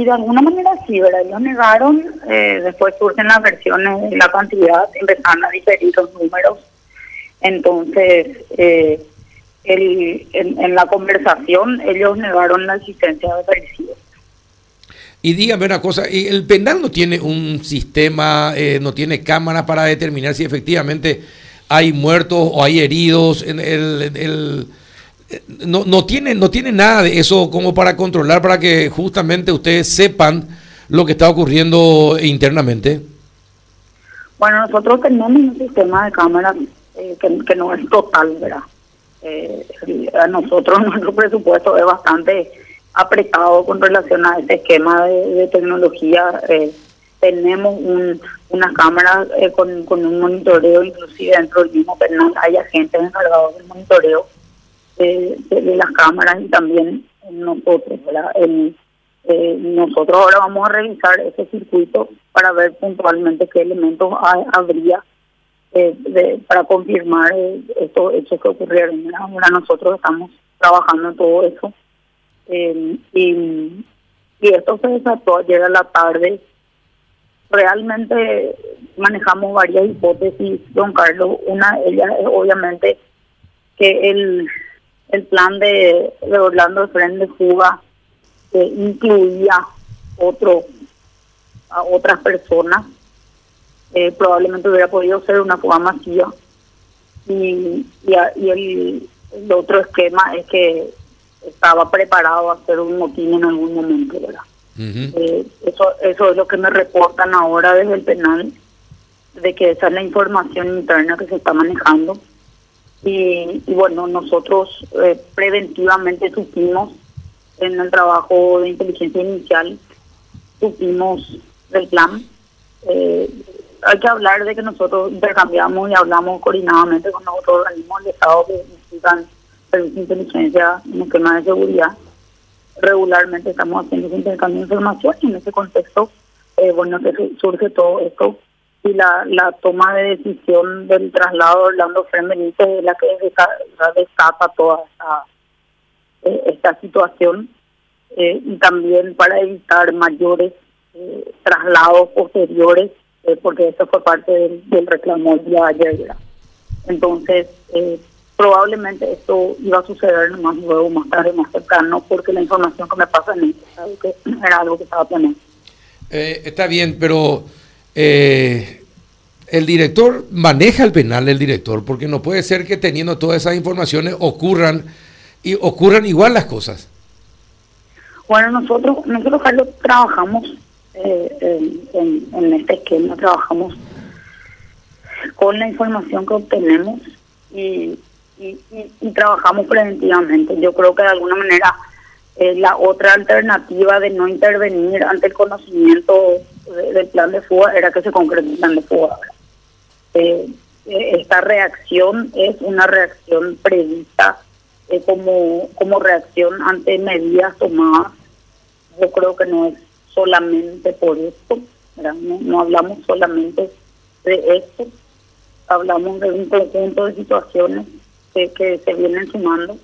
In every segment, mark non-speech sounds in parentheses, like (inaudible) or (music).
Y de alguna manera sí, ¿verdad? Ellos negaron, eh, después surgen las versiones, la cantidad, empezaron a diferir los números. Entonces, eh, el, en, la conversación, ellos negaron la existencia de parecidos. Y dígame una cosa, ¿el penal no tiene un sistema, eh, no tiene cámara para determinar si efectivamente hay muertos o hay heridos? En el, no, no, tiene, no tiene nada de eso como para controlar, para que justamente ustedes sepan lo que está ocurriendo internamente. Bueno, nosotros tenemos un sistema de cámaras eh, que, no es total, ¿verdad? Eh, a nosotros (laughs) nuestro presupuesto es bastante apretado con relación a este esquema de, tecnología. Eh, tenemos un, unas cámaras eh, con, con un monitoreo, inclusive dentro del mismo penal hay agentes encargados del monitoreo de, las cámaras y también nosotros. Eh, nosotros ahora vamos a revisar ese circuito para ver puntualmente qué elementos habría para confirmar estos hechos que ocurrieron. Ahora nosotros estamos trabajando en todo eso eh, y, esto se desató ayer a la tarde. Realmente manejamos varias hipótesis, don Carlos. Una de ellas es obviamente que el, el plan de, de Orlando Fren de fuga eh, incluía otro a otras personas. Eh, probablemente hubiera podido ser una fuga masiva. Y, y, y el, el otro esquema es que estaba preparado a hacer un motín en algún momento, ¿verdad? Eh, eso, eso es lo que me reportan ahora desde el penal, de que esa es la información interna que se está manejando. Y, bueno, nosotros eh, preventivamente supimos en el trabajo de inteligencia inicial, supimos del plan. Eh, hay que hablar de que nosotros intercambiamos y hablamos coordinadamente con otros organismos del Estado que necesitan de inteligencia en tema de seguridad. Regularmente estamos haciendo ese intercambio de información y en ese contexto, eh, bueno, que surge todo esto y la, la toma de decisión del traslado de Orlando Fren es la que desata toda esta, eh, esta situación eh, y también para evitar mayores traslados posteriores, porque eso fue parte del, reclamo el día de ayer. Entonces, probablemente esto iba a suceder más luego, más tarde, más cercano, porque la información que me pasa en que (clears throat) era algo que estaba planeado. Eh, está bien, pero eh, el director maneja el penal, el director, porque no puede ser que teniendo todas esas informaciones ocurran y ocurran igual las cosas. Bueno, nosotros, nosotros Carlos, trabajamos eh, en, este esquema, trabajamos con la información que obtenemos y y, trabajamos preventivamente. Yo creo que de alguna manera eh, la otra alternativa de no intervenir ante el conocimiento del plan de fuga era que se concrete el plan de fuga. Eh, eh, esta reacción es una reacción prevista como, como reacción ante medidas tomadas. Yo creo que no es solamente por esto, no, no hablamos solamente de esto, hablamos de un conjunto de situaciones que, se vienen sumando,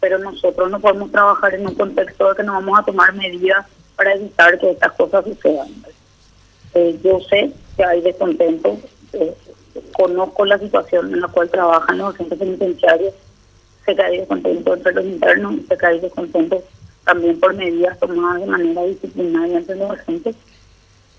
pero nosotros no podemos trabajar en un contexto de que no vamos a tomar medidas para evitar que estas cosas sucedan. Eh, yo sé que hay descontento, eh, conozco la situación en la cual trabajan los agentes penitenciarios, sé que hay descontento entre los internos, sé que hay descontento también por medidas tomadas de manera disciplinaria entre los agentes.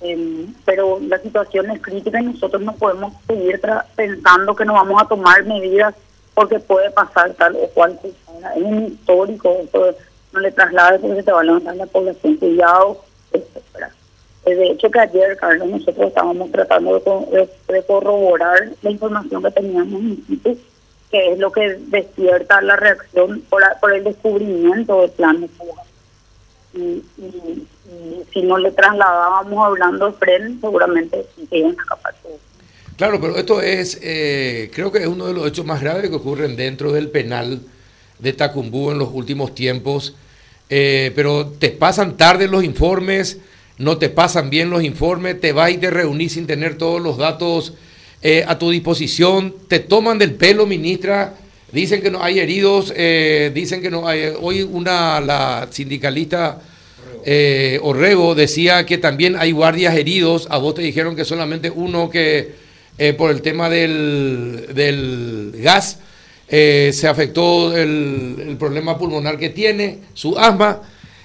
Eh, pero la situación es crítica y nosotros no podemos seguir pensando que no vamos a tomar medidas porque puede pasar tal o cual cosa. Es un histórico, esto no le traslades porque se te va a levantar la población, cuidado, etcétera. Eh, de hecho que ayer, Carlos, nosotros estábamos tratando de, corroborar la información que teníamos en sitio, que es lo que despierta la reacción por, el descubrimiento del plan de fuga. Y, si no le trasladábamos hablando de Fren, seguramente que iban a Claro, pero esto es, eh, creo que es uno de los hechos más graves que ocurren dentro del penal de Tacumbú en los últimos tiempos. Eh, pero te pasan tarde los informes, no te pasan bien los informes, te vas y te reunís sin tener todos los datos eh, a tu disposición, te toman del pelo, ministra, dicen que no hay heridos, dicen que no hay. Hoy una, la sindicalista eh, Orrego decía que también hay guardias heridos. A vos te dijeron que solamente uno que eh, por el tema del, del gas eh, se afectó el, el, problema pulmonar que tiene, su asma.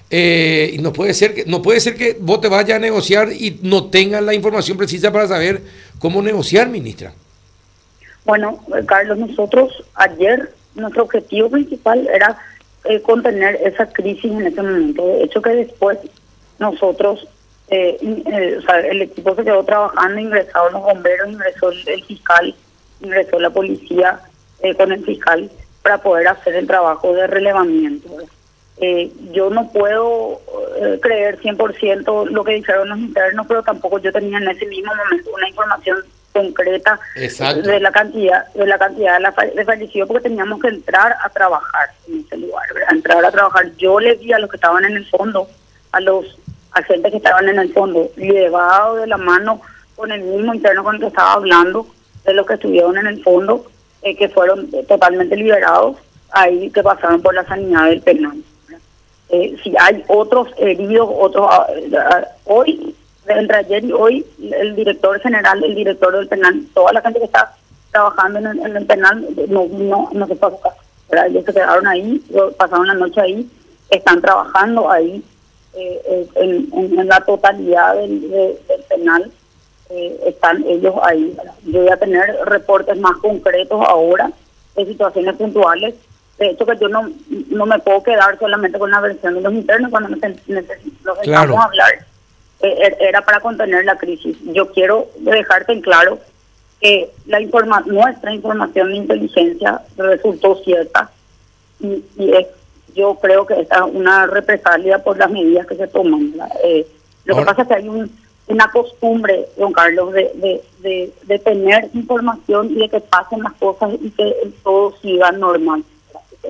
Y no puede ser que no puede ser que vos te vayas a negociar y no tengas la información precisa para saber cómo negociar, ministra. Bueno, Carlos, nosotros ayer nuestro objetivo principal era eh, contener esa crisis en ese momento. De hecho, que después nosotros, eh, eh, el equipo se quedó trabajando, ingresaron los bomberos, ingresó el, fiscal, ingresó la policía con el fiscal para poder hacer el trabajo de relevamiento. Yo no puedo creer 100% lo que dijeron los internos, pero tampoco yo tenía en ese mismo momento una información concreta de la cantidad de la cantidad de, fallecidos porque teníamos que entrar a trabajar en ese lugar, entrar a trabajar. Yo les vi a los que estaban en el fondo, a los agentes que estaban en el fondo, llevado de la mano con el mismo interno con el que estaba hablando, de los que estuvieron en el fondo, eh, que fueron totalmente liberados, ahí que pasaron por la sanidad del penal. Eh, si hay otros heridos, otros ah, ah, hoy entre ayer y hoy, el director general, el director del penal, toda la gente que está trabajando en el, penal no, no, no se fue a. Ellos se quedaron ahí, pasaron la noche ahí, están trabajando ahí eh, eh, en, la totalidad del, penal. Eh, están ellos ahí. Yo voy a tener reportes más concretos ahora de situaciones puntuales. De hecho, que yo no, no me puedo quedar solamente con la versión de los internos cuando nos, necesitamos hablar eh, er, era para contener la crisis. Yo quiero dejarte en claro que la informa nuestra información de inteligencia resultó cierta y, es, yo creo que esta es una represalia por las medidas que se toman. Eh, lo que pasa es que hay una costumbre, don Carlos, de, de, de, tener información y de que pasen las cosas y que todo siga normal,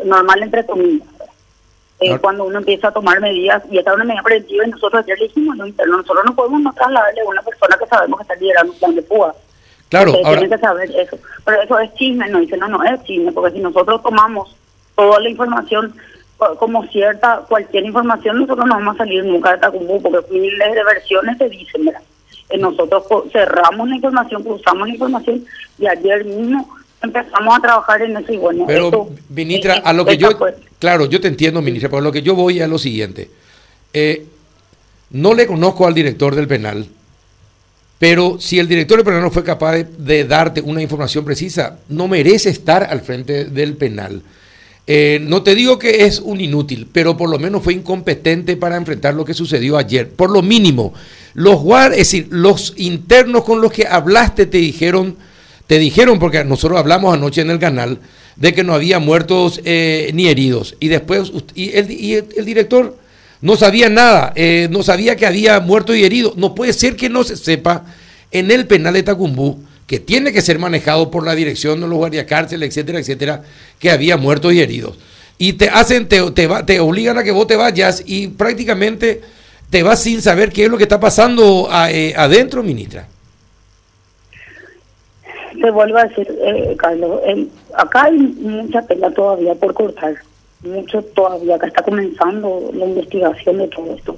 normal entre comillas. Eh, cuando uno empieza a tomar medidas, y esta es una medida preventiva, y nosotros ayer le dijimos no nosotros no podemos no trasladarle a una persona que sabemos que está liderando un plan de fuga. Claro, Tienen que saber eso. Pero eso es chisme, no dice, no, no es chisme, porque si nosotros tomamos toda la información como cierta, cualquier información, nosotros no vamos a salir nunca de Tacumbú, porque miles de versiones te dicen, ¿verdad? Nosotros cerramos la información, cruzamos la información, y ayer mismo empezamos a trabajar en eso y bueno. Pero, ministra, a lo que yo, claro, yo te entiendo, ministra, pero lo que yo voy a lo siguiente. Eh, no le conozco al director del penal, pero si el director del penal no fue capaz de, darte una información precisa, no merece estar al frente del penal. Eh, no te digo que es un inútil, pero por lo menos fue incompetente para enfrentar lo que sucedió ayer. Por lo mínimo, los es decir, los internos con los que hablaste te dijeron te dijeron, porque nosotros hablamos anoche en el canal, de que no había muertos eh, ni heridos. Y después, y el, y el, director no sabía nada, eh, no sabía que había muerto y herido. No puede ser que no se sepa en el penal de Tacumbú, que tiene que ser manejado por la dirección de los guardiacárceles, etcétera, etcétera, que había muertos y heridos. Y te hacen, te, te, te obligan a que vos te vayas y prácticamente te vas sin saber qué es lo que está pasando eh, adentro, ministra te vuelvo a decir, eh, Carlos, acá hay mucha tela todavía por cortar, mucho todavía, acá está comenzando la investigación de todo esto.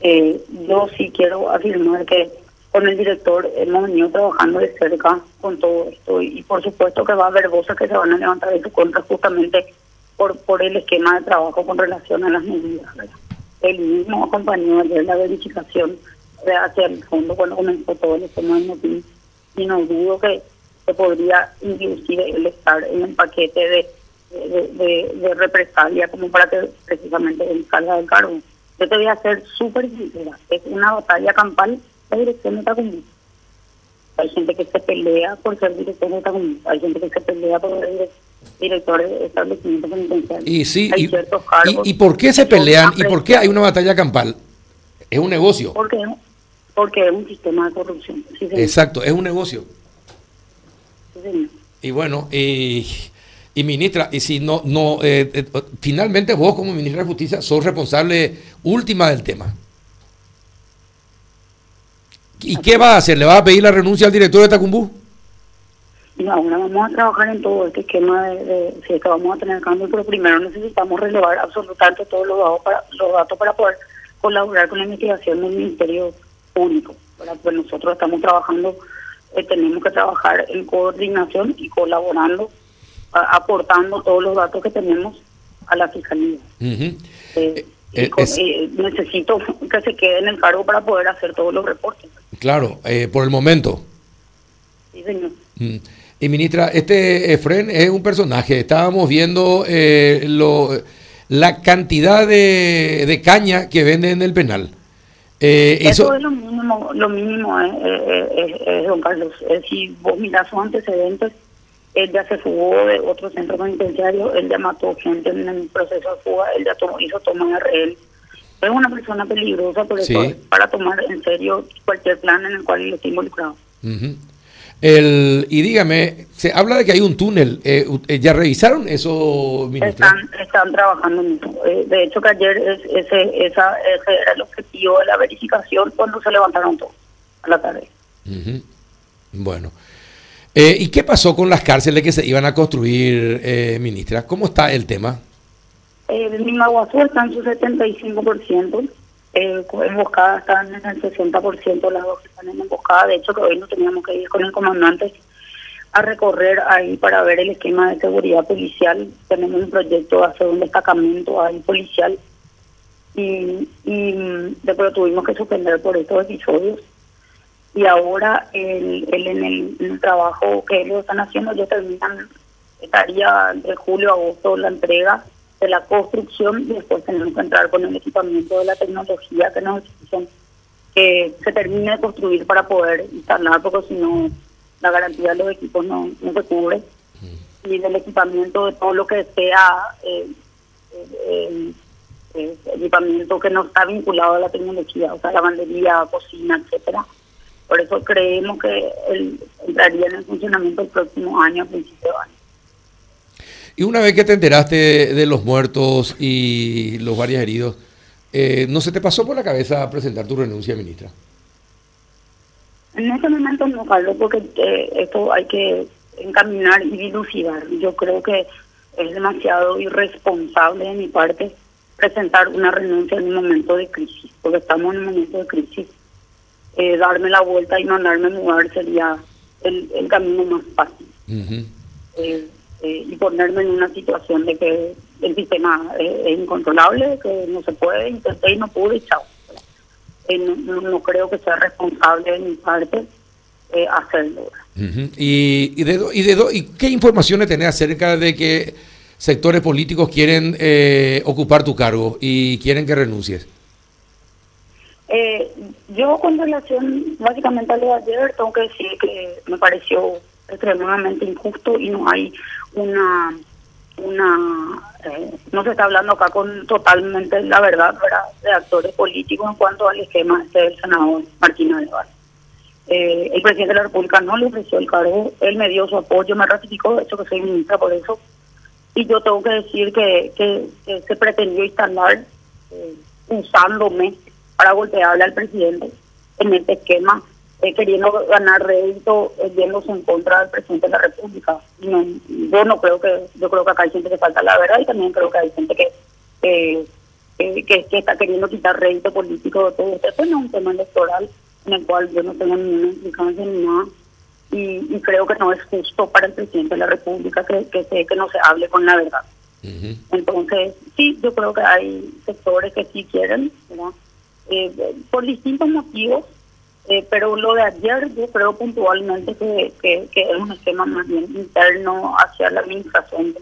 Eh, yo sí quiero afirmar que con el director hemos venido trabajando de cerca con todo esto y, por supuesto que va a haber voces que se van a levantar de su contra justamente por, por el esquema de trabajo con relación a las medidas. El mismo acompañó ayer la verificación hacia el fondo cuando comenzó todo el esquema de motín y no dudo que podría inclusive el estar en un paquete de, de, represalia como para que precisamente él salga del cargo. Yo te voy a hacer súper sincera, es una batalla campal la dirección de Tacumbí. Hay gente que se pelea por ser director de Tacumbí, hay gente que se pelea por ser director de establecimientos penitenciarios. Y sí, y, y, por qué se pelean y por qué hay una batalla campal? Es un negocio. Porque, porque es un sistema de corrupción. Exacto, es un negocio. Y bueno, y, ministra, y si no, no eh, eh, finalmente vos como ministra de Justicia sos responsable última del tema. ¿Y qué va a hacer? ¿Le va a pedir la renuncia al director de Tacumbú? No, ahora vamos a trabajar en todo este esquema de, si es que vamos a tener cambio, pero primero necesitamos relevar absolutamente todos los datos para, los datos para poder colaborar con la investigación del Ministerio Público. Pues nosotros estamos trabajando, eh, tenemos que trabajar en coordinación y colaborando, aportando todos los datos que tenemos a la fiscalía. Eh, necesito (laughs) que se quede en el cargo para poder hacer todos los reportes. Claro, por el momento. Sí, señor. Mm. Y ministra, este Efren es un personaje. Estábamos viendo eh, lo, la cantidad de, de, caña que vende en el penal. Eh, eso, es lo mínimo, lo mínimo eh, eh, eh don Carlos. si vos mirás sus antecedentes, él ya se fugó de otro centro penitenciario, él ya mató gente en el proceso de fuga, él ya tomó, hizo toma de rehén. Es una persona peligrosa, por eso para tomar en serio cualquier plan en el cual él esté involucrado. El, y dígame, se habla de que hay un túnel. Eh, eh, ¿Ya revisaron eso, ministro? Están, están trabajando en. Eh, de hecho, que ayer ese, esa, ese era el objetivo de la verificación cuando se levantaron todos a la tarde. Bueno. ¿Y qué pasó con las cárceles que se iban a construir, ministra? ¿Cómo está el tema? el Mimaguazú está en su 75% eh, están en el 60%, las dos están en emboscada. De hecho, que hoy no teníamos que ir con el comandante a recorrer ahí para ver el esquema de seguridad policial. Tenemos un proyecto de hacer un destacamento ahí policial y, y después tuvimos que suspender por estos episodios. Y ahora el, en, el, trabajo que ellos están haciendo, ya terminan, estaría entre julio agosto la entrega de la construcción y después tenemos que entrar con el equipamiento de la tecnología que nos exigen que se termine de construir para poder instalar, porque si no, la garantía de los equipos no, no se cubre. Y del equipamiento de todo lo que sea eh, eh, eh, equipamiento que no está vinculado a la tecnología, o sea, lavandería, cocina, etcétera. Por eso creemos que el, entraría en el funcionamiento el próximo año, a principio de año. Y una vez que te enteraste de los muertos y los varios heridos, eh, ¿no se te pasó por la cabeza presentar tu renuncia, ministra? En ese momento no, Carlos, porque eh, esto hay que encaminar y dilucidar. Yo creo que es demasiado irresponsable de mi parte presentar una renuncia en un momento de crisis, porque estamos en un momento de crisis. Eh, darme la vuelta y mandarme a mudar sería el, camino más fácil. Eh, y ponerme en una situación de que el sistema es incontrolable, que no se puede, intenté y no pude y chao. Eh, no, creo que sea responsable de mi parte eh, hacerlo. ¿Y, y, de, y, de, ¿Y qué informaciones tenés acerca de que sectores políticos quieren ocupar tu cargo y quieren que renuncies? yo con relación básicamente a lo de ayer tengo que decir que me pareció extremadamente injusto y no hay una una eh, no se está hablando acá con totalmente la verdad de actores políticos en cuanto al esquema este del senador Martín Adeval. Eh, el presidente de la República no le ofreció el cargo, él me dio su apoyo, me ratificó, de hecho que soy ministra por eso, y yo tengo que decir que, que, se pretendió instalar eh, usándome para golpearle al presidente en este esquema eh, queriendo ganar rédito eh, yéndose en contra del presidente de la República. No, yo no creo que, yo creo que acá hay gente que falta la verdad y también creo que hay gente que que, que, está queriendo quitar rédito político de todo esto. no es un tema electoral en el cual yo no tengo ninguna implicancia ni nada. Y, y, creo que no es justo para el presidente de la República que, que, que no se hable con la verdad. Entonces, sí, yo creo que hay sectores que sí quieren, ¿verdad? Eh, por distintos motivos, eh, pero lo de ayer yo creo puntualmente que, que, es un esquema más bien interno hacia la administración.